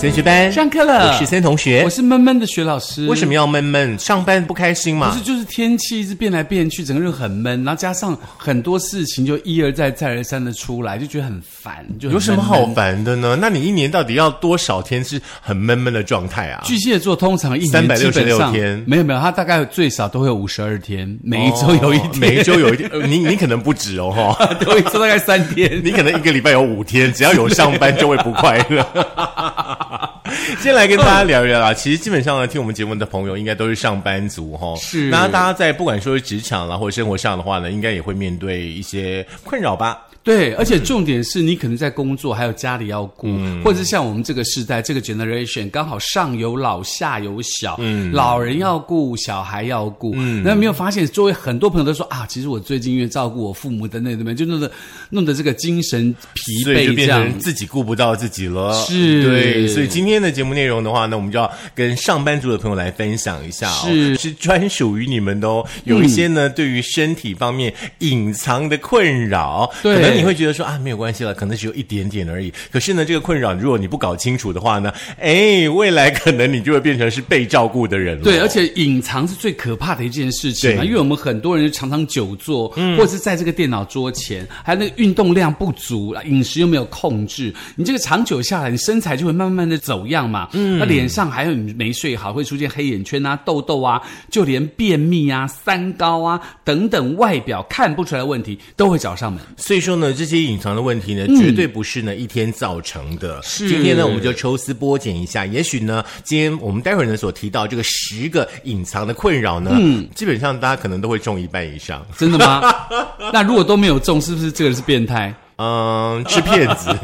森学班上课了我是森同学我。是闷闷的学老师。为什么要闷闷？上班不开心嘛不是，？就是天气一直变来变去，整个人很闷，然后加上很多事情就一而再、再而三的出来，就觉得很烦。就很有什么好闷？烦的呢？那你一年到底要多少天是很闷闷的状态啊？巨蟹座通常一年三百六十六天没有没有，他大概最少都会有五十二天，每一周有一天，哦每一周有一天，呃你你可能不止哦，哈。都一周大概三天。你可能一个礼拜有五天，只要有上班就会不快乐。先来跟大家聊一聊啦。其实基本上呢，听我们节目的朋友应该都是上班族哈。是那大家在不管说是职场啦或者生活上的话呢，应该也会面对一些困扰吧？对，而且重点是你可能在工作，还有家里要顾，嗯。或者是像我们这个时代，这个 generation 刚好上有老下有小，嗯，老人要顾，小孩要顾，嗯，那没有发现周围很多朋友都说啊，其实我最近因为照顾我父母等等等等，就弄得弄得这个精神疲惫就变惫这样成。自己顾不到自己了。是。对，所以今天的节目内容的话呢，我们就要跟上班族的朋友来分享一下哦，是。是专属于你们的哦。有一些呢，对于身体方面隐藏的困扰，对。可能你会觉得说啊，没有关系了，可能只有一点点而已。可是呢，这个困扰如果你不搞清楚的话呢，哎，未来可能你就会变成是被照顾的人了。对，而且隐藏是最可怕的一件事情嘛，因为我们很多人常常久坐，或者是在这个电脑桌前，还有那个运动量不足，饮食又没有控制，你这个长久下来，你身材就会慢慢的走样嘛。嗯，那脸上还有你没睡好，会出现黑眼圈啊、痘痘啊，就连便秘啊、三高啊等等外表看不出来的问题，都会找上门。所以说呢，这些隐藏的问题呢，绝对不是呢一天造成的。嗯是今天呢，我们就抽丝剥茧一下，也许呢，今天我们待会儿呢所提到这个十个隐藏的困扰呢，嗯，基本上大家可能都会中一半以上。真的吗？那如果都没有中，是不是这个人是变态？嗯，是骗子。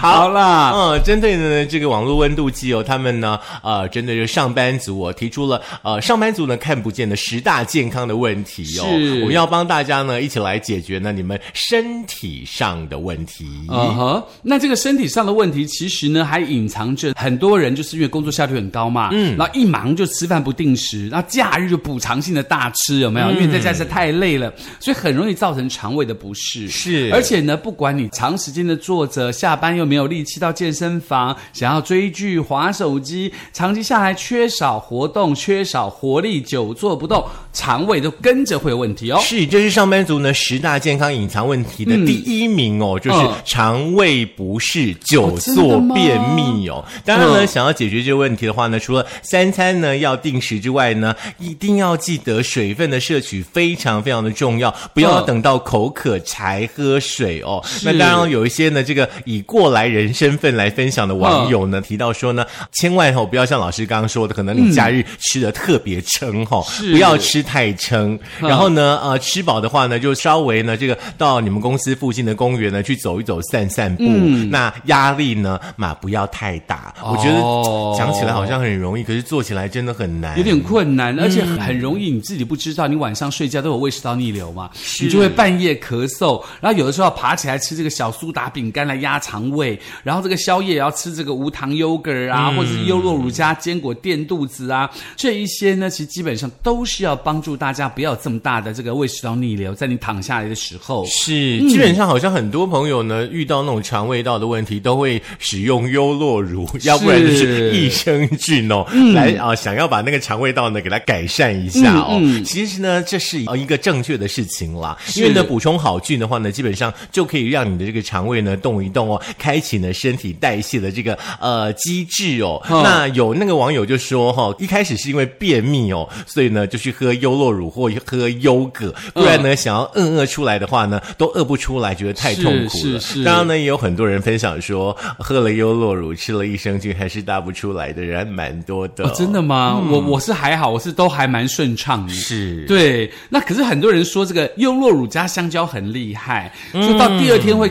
好啦，嗯，针对呢这个网络温度计哦，他们呢呃，针对这个上班族哦，提出了呃上班族呢看不见的十大健康的问题哦，是我们要帮大家呢一起来解决呢你们身体上的问题。嗯哼，那这个身体上的问题，其实呢还隐藏着很多人就是因为工作效率很高嘛，嗯，然后一忙就吃饭不定时，然后假日就补偿性的大吃，有没有？因为在家是太累了，所以很容易造成肠胃的不适。是而且且呢，不管你长时间的坐着，下班又没有力气到健身房，想要追剧、划手机，长期下来缺少活动、缺少活力，久坐不动，肠胃都跟着会有问题哦。是，这是上班族呢十大健康隐藏问题的第一名哦，就是嗯肠胃不适、久坐便秘哦。当然呢，嗯。想要解决这个问题的话呢，除了三餐呢要定时之外呢，一定要记得水分的摄取非常非常的重要，不要嗯等到口渴才喝水哦。是。那当然有一些呢，这个以过来人身份来分享的网友呢，提到说呢，千万哦不要像老师刚刚说的，可能你假日吃的特别撑哈、哦，是。不要吃太撑。嗯然后呢，呃，吃饱的话呢，就稍微呢，这个到你们公司附近的公园呢去走一走、散散步。那压力呢嘛不要太大。我觉哦得讲起来好像很容易，可是做起来真的很难。有点困难，而嗯且很容易你自己不知道，你晚上睡觉都有胃食道逆流嘛，你就会半夜咳嗽，然后有的时候要爬起来吃这个小苏打饼干来压肠胃，然后这个宵夜也要吃这个无糖 yogurt 啊，嗯或者是优酪乳加坚果垫肚子啊，这一些呢，其实基本上都是要帮助大家不要这么大的这个胃食道逆流，在你躺下来的时候。是，基本上好像很多朋友呢，遇到那种肠胃道的问题，都会使用优酪乳，要不然就是益生菌哦，来啊、想要把那个肠胃道呢给它改善一下哦。其实呢，这是呃一个正确的事情啦，因为呢，补充好菌的话呢，基本上就可以让你的这个肠胃呢动一动哦，开启呢身体代谢的这个呃机制哦。嗯那有那个网友就说哈、一开始是因为便秘哦，所以呢就去喝优酪乳或喝优格，不然呢、想要饿饿出来的话呢，都饿不出来，觉得太痛苦了。是是是当然呢，也有很多人分享说，喝了优酪乳，吃了益生菌，还是大不出来的人还蛮多的、哦真的吗？我我是还好，我是都还蛮顺畅的。是。对，那可是很多人说这个优酪乳加香蕉很厉害，就到第二天会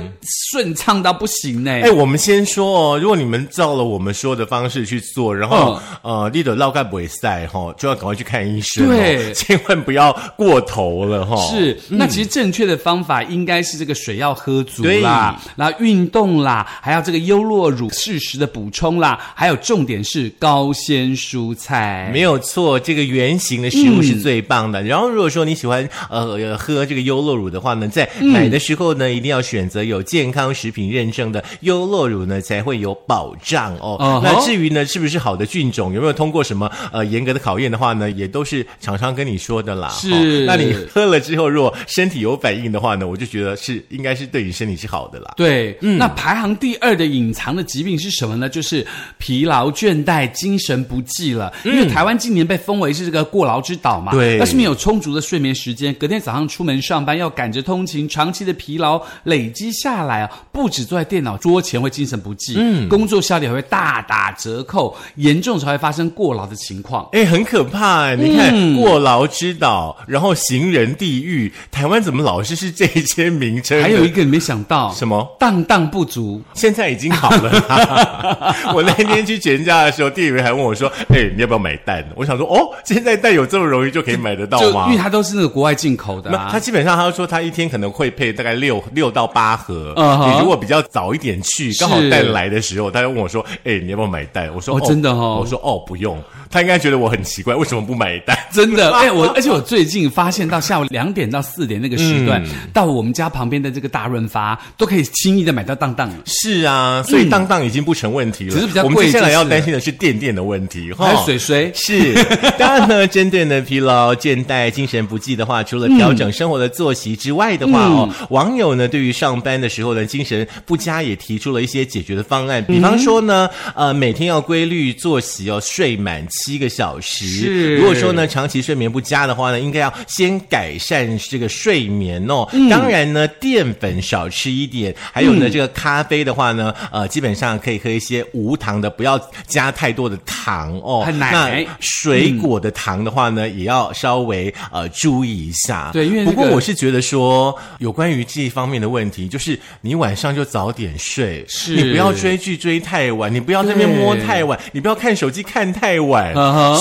顺畅到不行呢。哎，我们先说哦，如果你们照了我们说的方式去做，然后、嗯呃，你的绕盖不会塞哈，就要赶快去看医生、哦。对千万不要过头了哈。是，那其实正确的方法应该是这个水要喝足啦，然后运动啦，还要这个优酪乳适时的补充啦，还有重点是高纤蔬菜。没有错，这个圆形的食物是最棒的。然后如果说你喜欢呃喝这个优酪乳的话呢，在买的时候呢，一定要选择有健康食品认证的优酪乳呢，才会有保障哦。那至于呢，是不是好的菌种，有没有通过什么呃严格的考验的话呢，也都是厂商跟你说的啦。是，那你喝了之后，如果身体有反应的话呢，我就觉得是应该是对你身体是好的啦。对，嗯那排行第二的隐藏的疾病是什么呢？就是疲劳、倦怠、精神不济了。因为台湾今年被封为是这个过劳之岛嘛，对，要是没有充足的睡眠时间，隔天早上出门上班要赶着通勤，长期的疲劳累积下来啊，不止坐在电脑桌前会精神不济，嗯，工作效率还会大打折扣，严重才会发生过劳的情况。哎，很可怕哎！你看过劳之岛，然后行人地狱，台湾怎么老是是这些名称？还有一个你没想到什么？荡荡不足，现在已经好了。我那天去全家的时候，店员还问我说：“哎，你要不要买蛋？”我想说：“哦，现在蛋有这么容易就可以买得到吗？”因为它都是那个国外进口的。他基本上他说他一天可能会配大概六六到八盒。你如果比较早一点去，刚好蛋来的时候，他就问我说：“哎，你要不要买蛋？”我说：“哦，真的哦。”我说：“哦，不用。”他应该觉得我很奇怪，为什么不买单？真的，哎，我而且我最近发现到下午两点到四点那个时段，到我们家旁边的这个大润发都可以轻易的买到当当。是啊，所以当当已经不成问题了。只是比较贵。我们接下来要担心的是电电的问题。还有水水 是。当然呢，针对呢疲劳、倦怠、精神不济的话，除了调整生活的作息之外的话哦，网友呢对于上班的时候呢精神不佳也提出了一些解决的方案。比方说呢，呃，每天要规律作息哦，睡满。七个小时，是如果说呢长期睡眠不佳的话呢，应该要先改善这个睡眠哦。当然呢，淀粉少吃一点，还有呢这个咖啡的话呢，呃，基本上可以喝一些无糖的，不要加太多的糖哦。那水果的糖的话呢，也要稍微呃注意一下。对，因为不过我是觉得说，有关于这一方面的问题，就是你晚上就早点睡，是你不要追剧追太晚，你不要那边摸太晚，你不要看手机看太晚。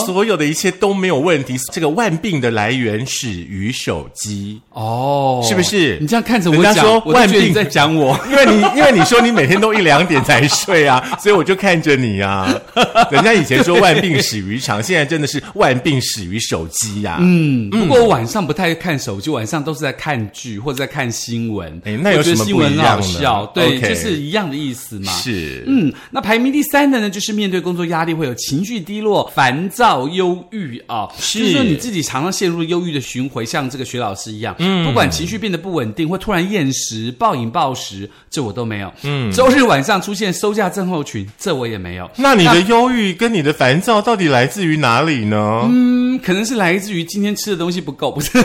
所有的一切都没有问题。这个万病的来源始于手机哦，是不是？你这样看着我讲，万病在讲我，因为你因为你说你每天都一两点才睡啊，所以我就看着你啊。人家以前说万病始于肠，现在真的是万病始于手机呀。嗯，不过我晚上不太看手机，晚上都是在看剧或者在看新闻。哎，那有什么新闻好笑？对，就是一样的意思嘛。是，嗯，那排名第三的呢，就是面对工作压力会有情绪低落。烦躁、忧郁啊，就是说你自己常常陷入忧郁的循环，像这个徐老师一样，嗯，不管情绪变得不稳定，或突然厌食、暴饮暴食，这我都没有。嗯，周日晚上出现收假症候群，这我也没有。那你的忧郁跟你的烦躁到底来自于哪里呢？嗯，可能是来自于今天吃的东西不够，不是。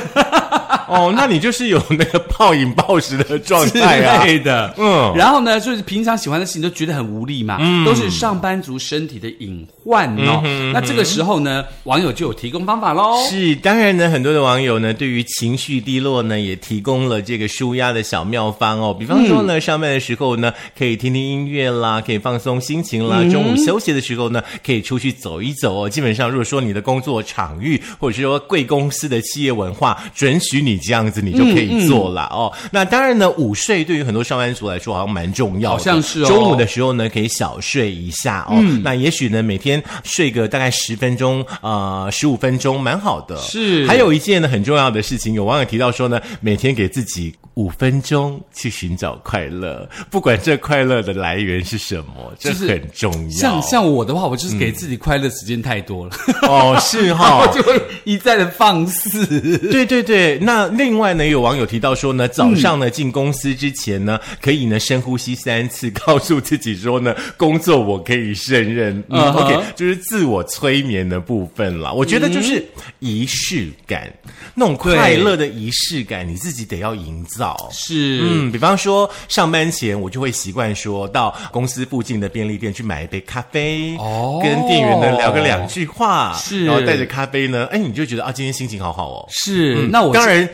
哦，那你就是有那个暴饮暴食的状态啊，的，嗯，然后呢，就是平常喜欢的事情都觉得很无力嘛，嗯，都是上班族身体的隐患哦。那这个时候呢，网友就有提供方法喽。是，当然呢，很多的网友呢，对于情绪低落呢，也提供了这个舒压的小妙方哦。比方说呢，上班的时候呢，可以听听音乐啦，可以放松心情啦。中午休息的时候呢，可以出去走一走哦。基本上，如果说你的工作场域或者是说贵公司的企业文化准许你。这样子你就可以做了哦。那当然呢，午睡对于很多上班族来说好像蛮重要的。好像是哦。中午的时候呢，可以小睡一下哦。那也许呢，每天睡个大概十分钟，呃，十五分钟，蛮好的。是。还有一件呢很重要的事情，有网友提到说呢，每天给自己五分钟去寻找快乐，不管这快乐的来源是什么，这很重要。像像我的话，我就是给自己快乐时间太多了。哦，是哈，就会一再的放肆。对对对，那。另外呢，有网友提到说呢，早上呢进公司之前呢，可以呢深呼吸三次，告诉自己说呢，工作我可以胜任。OK，就是自我催眠的部分啦。我觉得就是仪式感，那种快乐的仪式感，你自己得要营造。是，嗯，比方说上班前，我就会习惯说到公司附近的便利店去买一杯咖啡，哦，跟店员呢聊个两句话，是，然后带着咖啡呢，哎，你就觉得啊，今天心情好好哦。是，那我当然。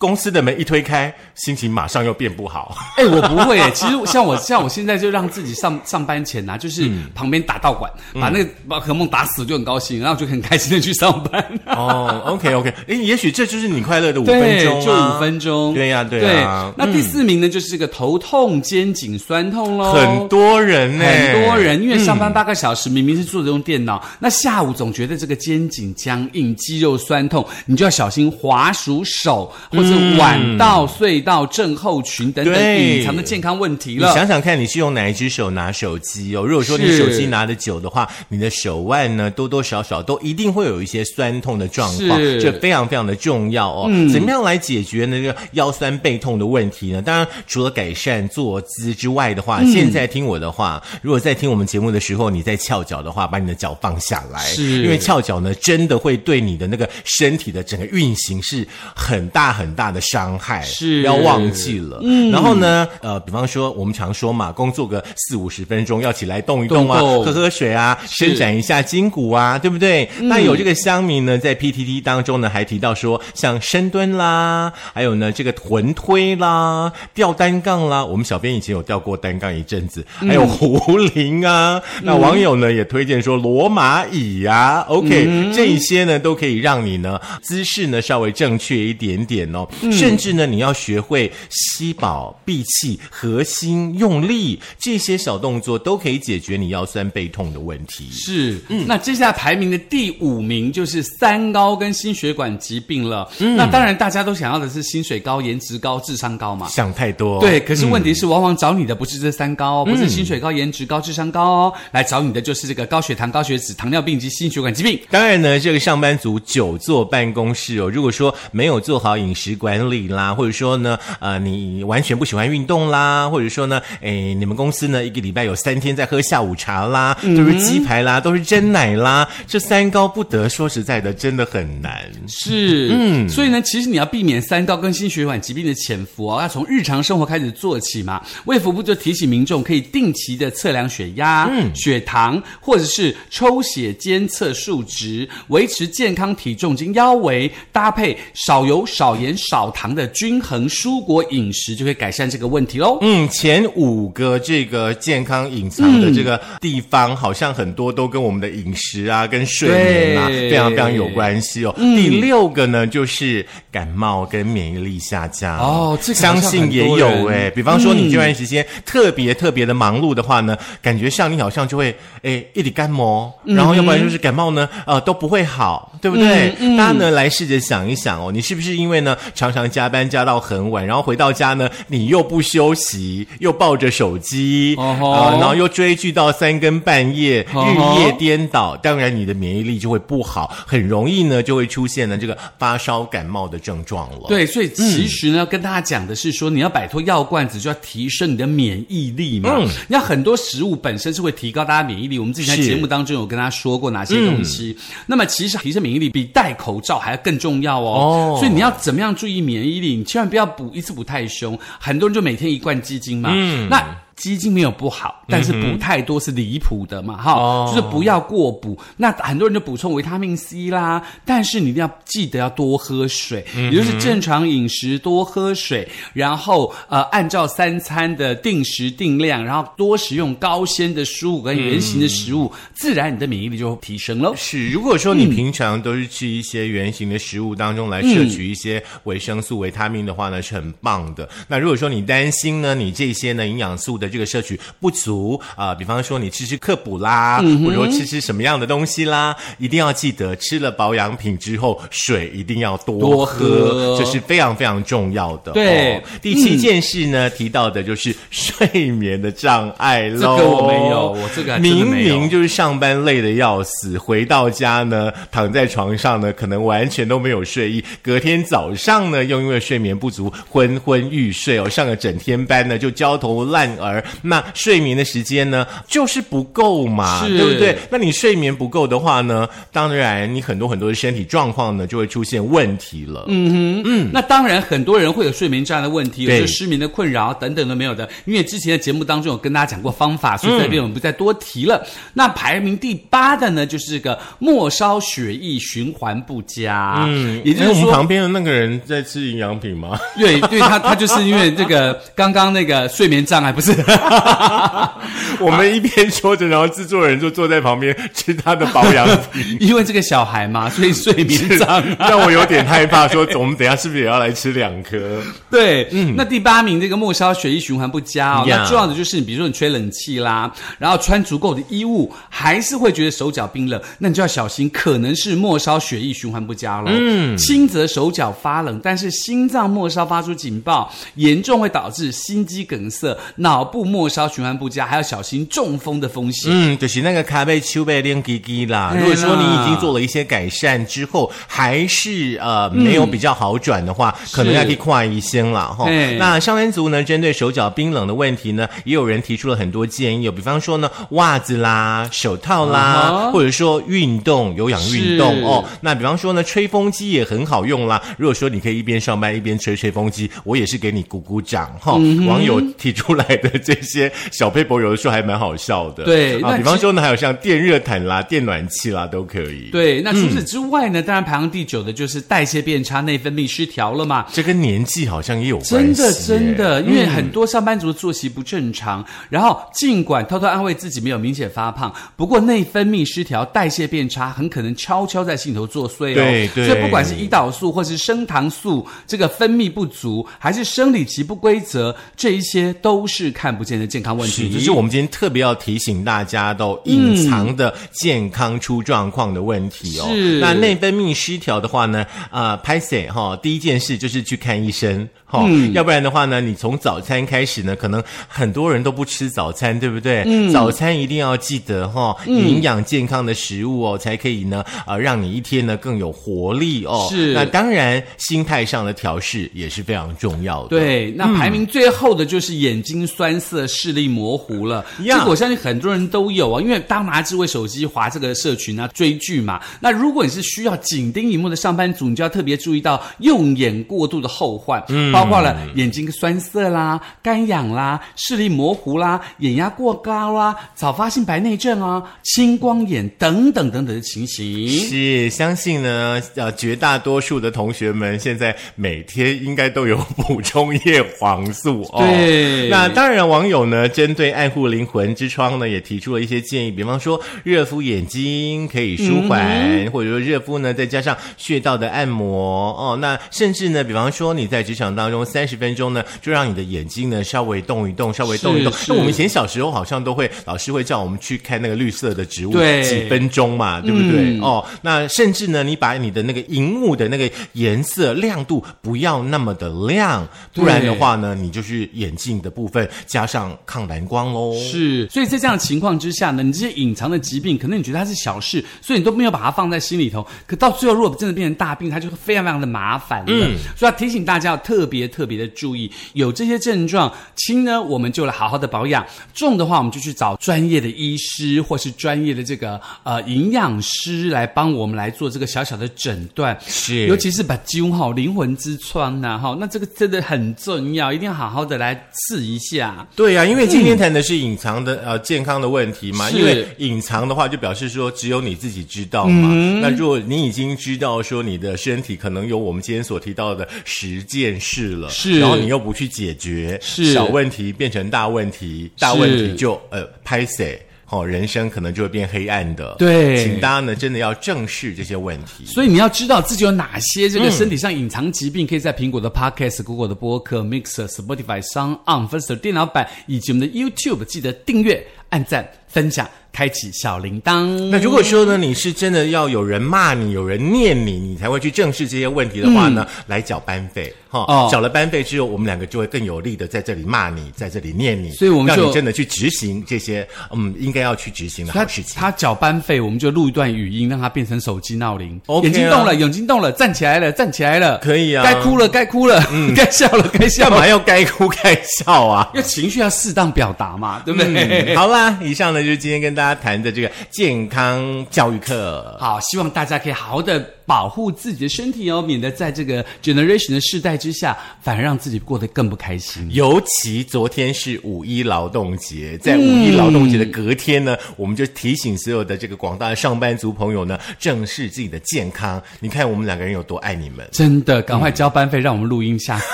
公司的门一推开，心情马上又变不好。哎、我不会哎，其实像我像我现在就让自己上上班前呐、就是嗯旁边打道馆，把那个宝可梦打死就很高兴，然后就很开心的去上班。哦，OK OK，哎，也许这就是你快乐的五分，钟、啊，就五分钟。对呀对呀那第四名呢，就是这个头痛、肩颈酸痛喽。很多人呢，很多人因为上班八个小时，明明是坐着用电脑，那下午总觉得这个肩颈僵硬、肌肉酸痛，你就要小心滑鼠手或者晚到、隧道症候群等等对。隐藏的健康问题你了。想想看，你是用哪一只手拿手机？哦？如果说你手机拿的久的话，你的手腕呢多多少少都一定会有一些酸痛的状况，这非常非常的重要哦。怎么样来解决那个腰酸背痛的问题呢？当然，除了改善坐姿之外的话，嗯。现在听我的话，如果在听我们节目的时候你在翘脚的话，把你的脚放下来，是。因为翘脚呢真的会对你的那个身体的整个运行是很大很大的伤害，是。不要忘记了。嗯，然后呢，呃，比方说我们常说嘛，工作个四五十分钟要起来动一动啊，动动。喝喝水啊，伸展一下筋骨啊，对不对？那有这个乡民呢，在 PTT 当中呢，还提到说，像深蹲啦，还有呢这个臀推啦，吊单杠啦，我们小编以前有吊过单杠一阵子，还有壶铃啊。那网友呢也推荐说罗马椅呀、OK，、这一些呢都可以让你呢姿势呢稍微正确一点点哦，甚至呢你要学会吸饱、闭气、核心用力这些小动作，都可以解决你腰酸背痛的问题。是，嗯那接下来排名的第五名就是三高跟心血管疾病了。嗯那当然，大家都想要的是薪水高、颜值高、智商高嘛。想太多，对，可是问题是，往往找你的不是这三高哦，不是薪水高、颜值高、智商高哦，来找你的就是这个高血糖、高血脂、糖尿病及心血管疾病。当然呢，这个上班族久坐办公室哦，如果说没有做好饮食管理啦，或者说呢，呃，你完全不喜欢运动啦，或者说呢，诶，你们公司呢一个礼拜有三天在喝下午茶啦，都是鸡排啦，都是真奶啦，这三高不得，说实在的，真的很难。是，嗯，所以呢，其实你要避免三高跟心血管疾病的潜伏哦，要从日常生活开始做起嘛。卫福部就提醒民众可以定期的测量血压、嗯血糖，或者是抽血监测数值，维持健康体重及腰围，搭配少油、少盐、少糖的均衡蔬果饮食，就可以改善这个问题喽。嗯，前五个这个健康隐藏的这个地方，好像很多都跟我们的饮食啊、跟睡眠啊非常非常有关系哦。第六个呢，就是感冒跟免疫力下降哦这个相信也有哎。比方说你这段时间特别特别的忙碌的话呢，感觉上你好像就会哎一直干磨，然后要不然就是感冒呢，呃都不会好，对不对？大家呢来试着想一想哦，你是不是因为呢常常加班加到很晚，然后回到家呢你又不休息，又抱着手机，然后又追剧到三更半夜，日夜颠倒，当然你的免疫力就会不好，很容易呢就会出现了这个发烧感冒的症状了。对，所以其实呢，要跟大家讲的是说，你要摆脱药罐子，就要提升你的免疫力嘛。嗯那很多食物本身是会提高大家免疫力，我们之前在节目当中有跟大家说过哪些东西。那么其实提升免疫力比戴口罩还要更重要哦。哦所以你要怎么样注意免疫力？你千万不要补一次补太凶，很多人就每天一罐鸡精嘛。嗯那。鸡精没有不好，但是补太多是离谱的嘛，哈、哦就是不要过补。那很多人就补充维他命 C 啦，但是你一定要记得要多喝水，也就是正常饮食，多喝水，然后呃按照三餐的定时定量，然后多食用高纤的食物跟圆形的食物，自然你的免疫力就提升喽。是，如果说你平常都是吃一些圆形的食物当中来摄取一些维生素、维他命的话呢，是很棒的。那如果说你担心呢，你这些呢营养素的这个摄取不足啊、比方说你吃吃克补啦，或者说吃吃什么样的东西啦，一定要记得吃了保养品之后，水一定要多多喝，这是非常非常重要的。对哦第七件事呢、提到的就是睡眠的障碍喽。这个我没有我这个明明就是上班累的要死，回到家呢，躺在床上呢，可能完全都没有睡意。隔天早上呢，又因为睡眠不足，昏昏欲睡哦，上个整天班呢就焦头烂额，儿那睡眠的时间呢就是不够嘛，是对不对？那你睡眠不够的话呢，当然你很多很多的身体状况呢就会出现问题了。嗯哼，嗯，那当然，很多人会有睡眠障碍的问题，有些失眠的困扰等等都没有的。因为之前的节目当中有跟大家讲过方法，所以在这边我们不再多提了。那排名第八的呢，就是这个末梢血液循环不佳。嗯，也就因为我们旁边的那个人在吃营养品吗？对对，他他就是因为这个刚刚那个睡眠障碍，不是？我们一边说着，然后制作人就坐在旁边吃他的保养品。因为这个小孩嘛，所以睡眠障碍。让我有点害怕，说我们等下是不是也要来吃两颗？对，嗯那第八名这个末梢血液循环不佳哦，呀那重要的就是你比如说你吹冷气啦，然后穿足够的衣物，还是会觉得手脚冰冷，那你就要小心，可能是末梢血液循环不佳喽。嗯，轻则手脚发冷，但是心脏末梢发出警报，严重会导致心肌梗塞、脑部末梢循环不佳，还要小心中风的风险。嗯，就是那个咖啡丘贝练叽叽啦。哎如果说你已经做了一些改善之后，还是呃没有比较好转的话，可能要去看医生了哈哎。那上班族呢，针对手脚冰冷的问题呢，也有人提出了很多建议，有比方说呢，袜子啦、手套啦，或者说运动、有氧运动哦。那比方说呢，吹风机也很好用啦。如果说你可以一边上班一边吹吹风机，我也是给你鼓鼓掌哈。嗯网友提出来的这些小配博，有的时候还蛮好笑的。啊，对那其比方说呢，还有像电热毯啦、电暖气啦，都可以。，对，那除此之外呢，当然排行第九的就是代谢变差、内分泌失调了嘛。这跟年纪好像也有关系。真的真的，因为很多上班族作息不正常，然后尽管偷偷安慰自己没有明显发胖，不过内分泌失调、代谢变差，很可能悄悄在心头作祟哦。对对所以不管是胰岛素或是升糖素这个分泌不足，还是生理期不规则，这一些都是看不见的健康问，题。这是我们今天特别要提醒大家的哦隐藏的健康出状况的问题哦。嗯那内分泌失调的话呢，呃，拍谁哈？第一件事就是去看医生哈，要不然的话呢，你从早餐开始呢，可能很多人都不吃早餐，对不对？嗯早餐一定要记得哈，营养健康的食物哦，才可以呢，呃，让你一天呢更有活力哦。是那当然，心态上的调试也是非常重要的。对，那排名最后的就是眼睛酸涩、视力模糊了。呀这个我相信很多人都有啊，因为当拿智慧手机划这个社群啊、追剧嘛。那如果你是需要紧盯荧幕的上班族，你就要特别注意到用眼过度的后患，嗯包括了眼睛酸涩啦、干痒啦、视力模糊啦、眼压过高啦、早发性白内障啊、青光眼等等等等的情形。是，相信呢，呃，绝大多数的同学们现在每天应该都有补充叶黄素哦。对那当然，网友呢针对爱护灵魂之窗呢，也提出了一些建议，比方说热敷眼睛可以舒缓，或者说热敷呢再加上穴道的按摩哦。那甚至呢，比方说你在职场当中三十分钟呢，就让你的眼睛呢稍微动一动，稍微动一动。是那我们以前小时候好像都会，老师会叫我们去看那个绿色的植物，几分钟嘛，对不对？嗯哦，那甚至呢，你把你的那个荧幕的那个颜色亮度不要那么的亮，不然的话呢，你就是眼镜的部分加上抗蓝光喽。是，所以在这样的情况之下呢，你这些隐藏的疾病，可能你觉得它是小事，所以你都没有把它放在心里头。可到最后，如果真的变成大病，它就会非常非常的麻烦了。嗯所以要提醒大家要特别特别的注意，有这些症状，轻呢我们就来好好的保养，重的话我们就去找专业的医师或是专业的这个呃营养师来帮我们来做这个小小的诊断。是尤其是把灸哈灵魂之窗呐、哈，那这个真的很重要，一定要好好的来治一下。对呀、因为今天谈的是隐藏的、呃健康的问题嘛，因为隐藏的话就表示说只有你自己知道嘛。嗯。那如果你已经知道说你的身体可能有我们今天所提到的十件事了，是。然后你又不去解决，是。小问题变成大问题，大问题就呃拍谁。哦，人生可能就会变黑暗的。对请大家呢真的要正视这些问题。所以你要知道自己有哪些这个身体上隐藏疾病，可以在苹果的 Podcast、Google 的播客、Mixer、Spotify、s o n On、First 电脑版以及我们的 YouTube 记得订阅、按赞、分享，开启小铃铛。那如果说呢，你是真的要有人骂你，有人念你，你才会去正视这些问题的话呢，来缴班费哈。哦缴了班费之后，我们两个就会更有力的在这里骂你，在这里念你，所以我们就让你真的去执行这些嗯应该要去执行的他好事情。他缴班费，我们就录一段语音，让他变成手机闹铃。眼睛动了，眼睛动了，站起来了，站起来了，可以啊该哭了，该哭了，该笑了，该笑了。干嘛要该哭该笑啊？因为情绪要适当表达嘛，对不对？嗯好啦，以上呢就是今天跟大家谈的这个健康教育课。好，希望大家可以好好的保护自己的身体哦，免得在这个 generation 的世代之下，反而让自己过得更不开心。尤其昨天是五一劳动节，在五一劳动节的隔天呢，我们就提醒所有的这个广大的上班族朋友呢，正视自己的健康。你看我们两个人有多爱你们。真的，赶快交班费，让我们录音，吓死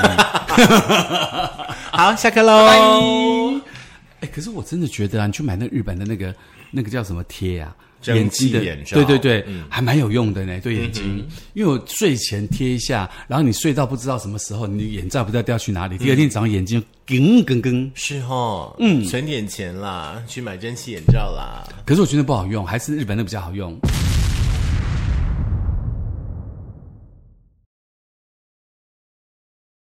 你！好，下课喽。哎，可是我真的觉得啊，你去买那日本的那个那个叫什么贴啊？蒸汽的眼罩对对对，还蛮有用的呢，对眼睛。因为我睡前贴一下，然后你睡到不知道什么时候，你眼罩不知道掉去哪里，第二天早上眼睛梗梗梗。是哦，嗯，存点钱啦，去买蒸汽眼罩啦。可是我觉得不好用，还是日本的比较好用。